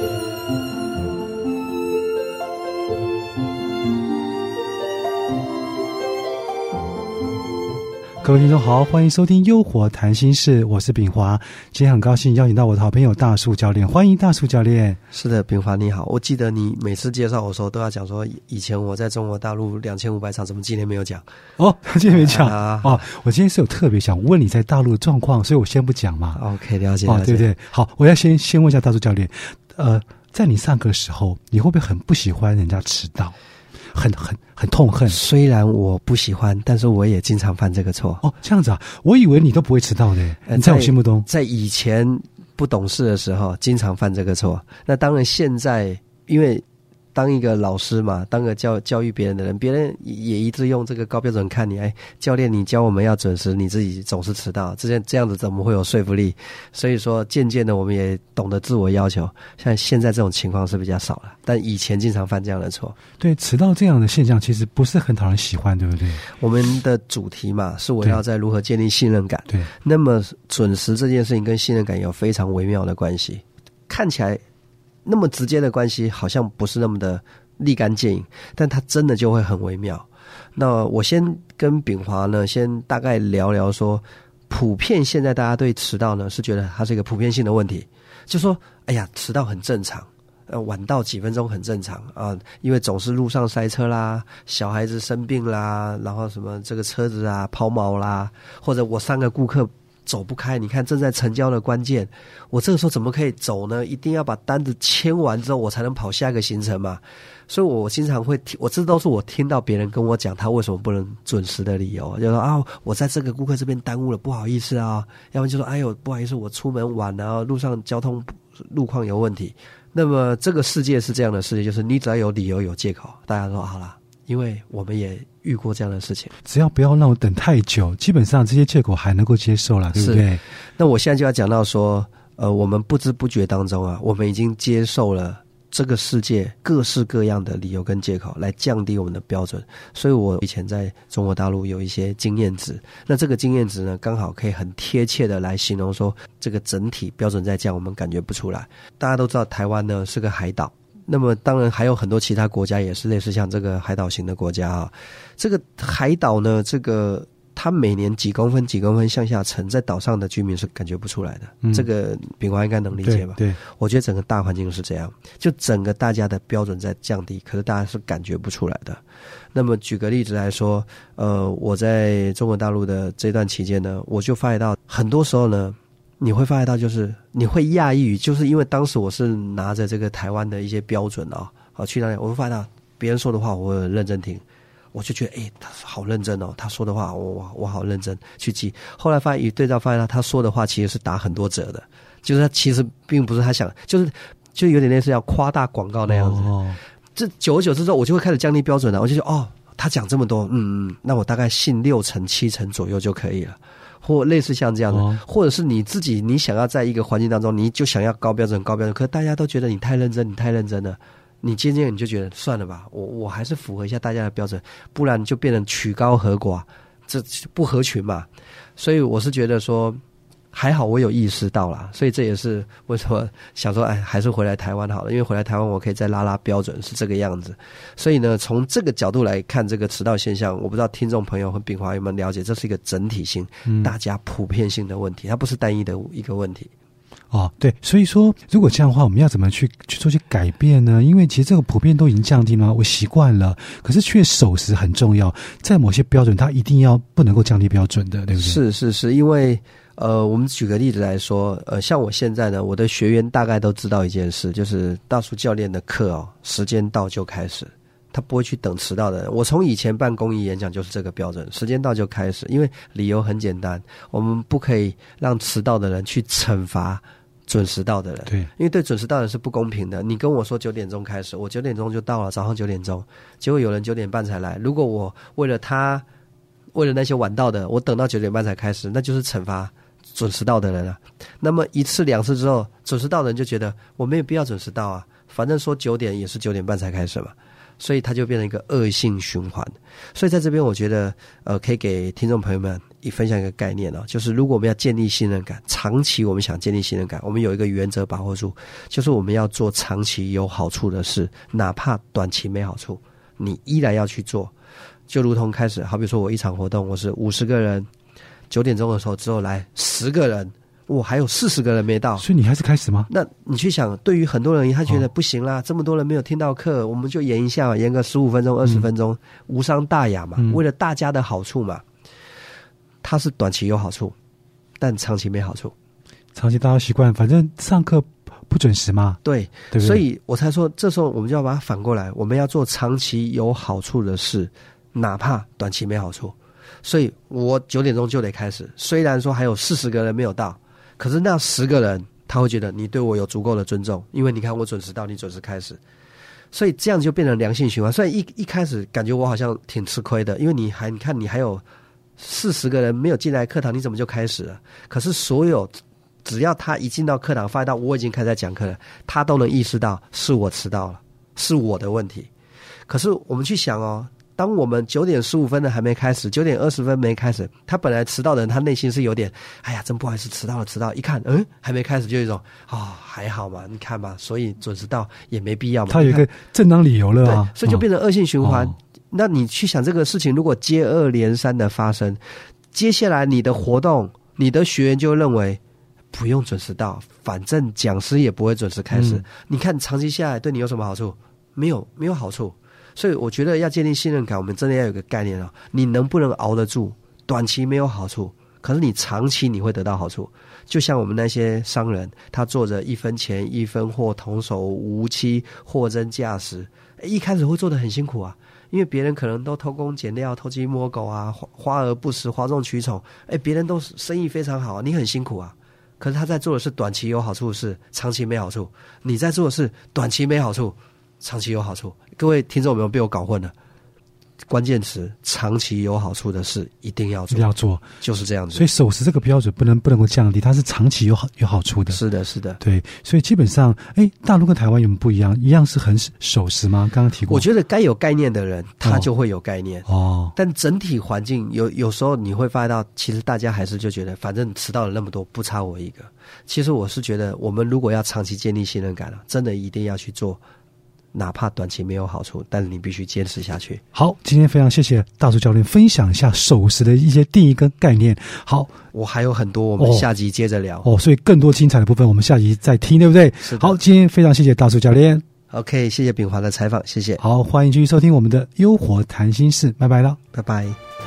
Música 各位听众好，欢迎收听《优活谈心事》，我是炳华。今天很高兴邀请到我的好朋友大树教练，欢迎大树教练。是的，炳华你好，我记得你每次介绍我时候都要讲说，以前我在中国大陆两千五百场，怎么今天没有讲？哦，今天没讲啊哦。我今天是有特别想问你在大陆的状况，所以我先不讲嘛。OK，了解，哦了，解对不对？好，我要先先问一下大树教练，呃，在你上课的时候，你会不会很不喜欢人家迟到，很很很痛恨？虽然我不喜欢，但是我也经常犯这个错。哦，这样子啊，我以为你都不会迟到的，呃你在我心目中。在以前不懂事的时候，经常犯这个错。那当然，现在因为当一个老师嘛，当个教教育别人的人，别人也一直用这个高标准看你。哎，教练，你教我们要准时，你自己总是迟到，这样这样子怎么会有说服力？所以说，渐渐的我们也懂得自我要求。像现在这种情况是比较少了，但以前经常犯这样的错。对，迟到这样的现象其实不是很讨人喜欢，对不对？我们的主题嘛，是围绕在如何建立信任感。对，那么准时这件事情跟信任感有非常微妙的关系，看起来那么直接的关系，好像不是那么的立竿见影，但它真的就会很微妙。那我先跟炳华呢，先大概聊聊说，普遍现在大家对迟到呢是觉得它是一个普遍性的问题，就说哎呀，迟到很正常。呃，晚到几分钟很正常啊，因为总是路上塞车啦，小孩子生病啦，然后什么这个车子啊抛锚啦，或者我三个顾客走不开，你看正在成交的关键，我这个时候怎么可以走呢？一定要把单子签完之后，我才能跑下一个行程嘛。所以我经常会听，我这都是我听到别人跟我讲他为什么不能准时的理由，就说啊，我在这个顾客这边耽误了，不好意思啊，要不然就说哎呦不好意思，我出门晚了，路上交通路况有问题。那么这个世界是这样的世界，就是你只要有理由有借口，大家说好了，因为我们也遇过这样的事情。只要不要让我等太久，基本上这些借口还能够接受了，对不对？那我现在就要讲到说，呃，我们不知不觉当中啊，我们已经接受了这个世界各式各样的理由跟借口，来降低我们的标准。所以我以前在中国大陆有一些经验值，那这个经验值呢，刚好可以很贴切的来形容说，这个整体标准在降，我们感觉不出来。大家都知道台湾呢是个海岛。那么当然还有很多其他国家也是类似像这个海岛型的国家啊，这个海岛呢，这个它每年几公分几公分向下沉，在岛上的居民是感觉不出来的。嗯这个炳华应该能理解吧？对，我觉得整个大环境是这样，就整个大家的标准在降低，可是大家是感觉不出来的。那么举个例子来说，呃，我在中国大陆的这段期间呢，我就发觉到很多时候呢。你会发觉到，就是你会讶异于，就是因为当时我是拿着这个台湾的一些标准啊，好去那里，我会发现到别人说的话，我很认真听，我就觉得，哎，他好认真哦，他说的话，我我我好认真去记。后来发现一对照，发现到他说的话其实是打很多折的，就是他其实并不是他想，就是就有点类似要夸大广告那样子。哦，这久而久之之后，我就会开始降低标准了。我就觉得哦，他讲这么多，嗯嗯，那我大概信六成七成左右就可以了，或类似像这样的，哦或者是你自己你想要在一个环境当中，你就想要高标准高标准，可是大家都觉得你太认真，你太认真了。你渐渐你就觉得算了吧，我我还是符合一下大家的标准，不然就变成曲高和寡，这不合群嘛。所以我是觉得说，还好我有意识到啦，所以这也是为什么想说，哎，还是回来台湾好了，因为回来台湾我可以再拉拉标准，是这个样子。所以呢，从这个角度来看这个迟到现象，我不知道听众朋友和炳华有没有了解，这是一个整体性、嗯大家普遍性的问题，它不是单一的一个问题。哦，对，所以说，如果这样的话，我们要怎么去去做些改变呢？因为其实这个普遍都已经降低了，我习惯了，可是却守时很重要，在某些标准，它一定要不能够降低标准的，对不对？，是是是，因为呃，我们举个例子来说，呃，像我现在呢，我的学员大概都知道一件事，就是大叔教练的课哦，时间到就开始。他不会去等迟到的人。我从以前办公益演讲就是这个标准，时间到就开始，因为理由很简单，我们不可以让迟到的人去惩罚准时到的人。对，因为对准时到的人是不公平的。你跟我说九点钟开始，我九点钟就到了，早上九点钟，结果有人九点半才来。如果我为了他，为了那些晚到的，我等到九点半才开始，那就是惩罚准时到的人啊。那么一次两次之后，准时到的人就觉得我没有必要准时到啊，反正说九点也是九点半才开始嘛。所以它就变成一个恶性循环。所以在这边，我觉得呃，可以给听众朋友们一分享一个概念哦，就是如果我们要建立信任感，长期我们想建立信任感，我们有一个原则把握住，就是我们要做长期有好处的事，哪怕短期没好处，你依然要去做。就如同开始，好比说我一场活动，我是五十个人，九点钟的时候之后来十个人。我还有四十个人没到，所以你还是开始吗？那你去想，对于很多人，他觉得不行啦，这么多人没有听到课，我们就延一下嘛，延个十五分钟、二十分钟，无伤大雅嘛，为了大家的好处嘛。它是短期有好处，但长期没好处。长期大家习惯，反正上课不准时嘛。对，对，所以我才说，这时候我们就要把它反过来，我们要做长期有好处的事，哪怕短期没好处。所以我九点钟就得开始，虽然说还有四十个人没有到。可是那十个人，他会觉得你对我有足够的尊重，因为你看我准时到，你准时开始，所以这样就变成良性循环。虽然一一开始感觉我好像挺吃亏的，因为你还你看你还有四十个人没有进来课堂，你怎么就开始了？可是所有只要他一进到课堂，发现到我已经开始在讲课了，他都能意识到是我迟到了，是我的问题。可是我们去想哦。当我们九点十五分的还没开始，九点二十分没开始，他本来迟到的人，他内心是有点，哎呀，真不好意思，迟到了，迟到。一看，嗯，还没开始，就一种，啊，还好嘛，你看嘛，所以准时到也没必要嘛。他有一个正当理由了啊，所以就变成恶性循环。那你去想这个事情，如果接二连三的发生，接下来你的活动，你的学员就认为不用准时到，反正讲师也不会准时开始。你看长期下来对你有什么好处？没有，没有好处。所以我觉得要建立信任感，我们真的要有个概念啊，你能不能熬得住？短期没有好处，可是你长期你会得到好处。就像我们那些商人，他做着一分钱一分货，童叟无欺，货真价实。一开始会做的很辛苦啊，因为别人可能都偷工减料、偷鸡摸狗啊，花而不实、哗众取宠。哎，别人都生意非常好，你很辛苦啊。可是他在做的是短期有好处的事，长期没好处。你在做的是短期没好处。长期有好处，各位听众有没有被我搞混了？关键词：长期有好处的事一定要做，要做，就是这样子。所以守时这个标准不能不能够降低，它是长期有好有好处的。是的，是的，对。所以基本上，哎，大陆跟台湾有没有不一样？一样是很守时吗？刚刚提过。我觉得该有概念的人，他就会有概念哦。但整体环境有有时候你会发现到，其实大家还是就觉得，反正迟到了那么多，不差我一个。其实我是觉得，我们如果要长期建立信任感了，真的一定要去做。哪怕短期没有好处，但是你必须坚持下去。好，今天非常谢谢大叔教练分享一下守时的一些定义跟概念。好，我还有很多，我们下集接着聊。哦，所以更多精彩的部分，我们下集再听，对不对？好，今天非常谢谢大叔教练。OK，谢谢炳华的采访，谢谢。好，欢迎继续收听我们的《优活谈心事》，拜拜了，拜拜。